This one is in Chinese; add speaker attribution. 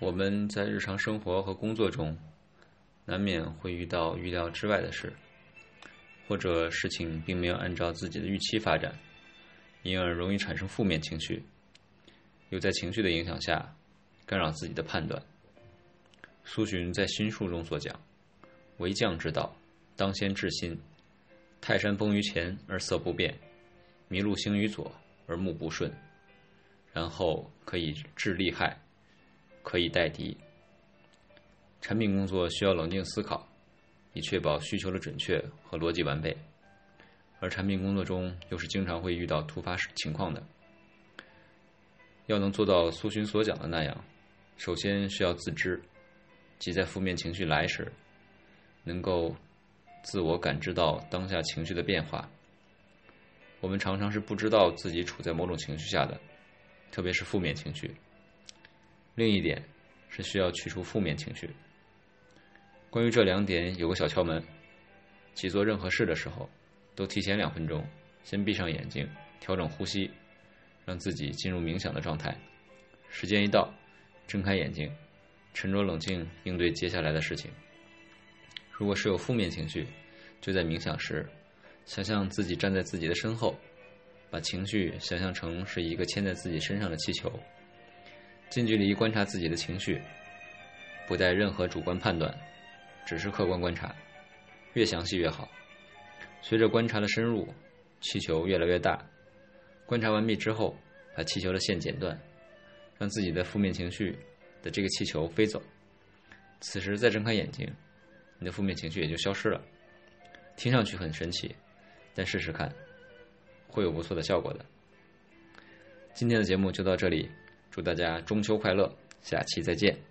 Speaker 1: 我们在日常生活和工作中，难免会遇到预料之外的事，或者事情并没有按照自己的预期发展，因而容易产生负面情绪，又在情绪的影响下干扰自己的判断。苏洵在新书中所讲：“为将之道，当先治心。泰山崩于前而色不变，麋鹿行于左而目不顺，然后可以治利害，可以待敌。”产品工作需要冷静思考，以确保需求的准确和逻辑完备。而产品工作中又是经常会遇到突发情况的，要能做到苏洵所讲的那样，首先需要自知。即在负面情绪来时，能够自我感知到当下情绪的变化。我们常常是不知道自己处在某种情绪下的，特别是负面情绪。另一点是需要去除负面情绪。关于这两点，有个小窍门：即做任何事的时候，都提前两分钟，先闭上眼睛，调整呼吸，让自己进入冥想的状态。时间一到，睁开眼睛。沉着冷静应对接下来的事情。如果是有负面情绪，就在冥想时，想象自己站在自己的身后，把情绪想象成是一个牵在自己身上的气球，近距离观察自己的情绪，不带任何主观判断，只是客观观察，越详细越好。随着观察的深入，气球越来越大。观察完毕之后，把气球的线剪断，让自己的负面情绪。的这个气球飞走，此时再睁开眼睛，你的负面情绪也就消失了。听上去很神奇，但试试看，会有不错的效果的。今天的节目就到这里，祝大家中秋快乐，下期再见。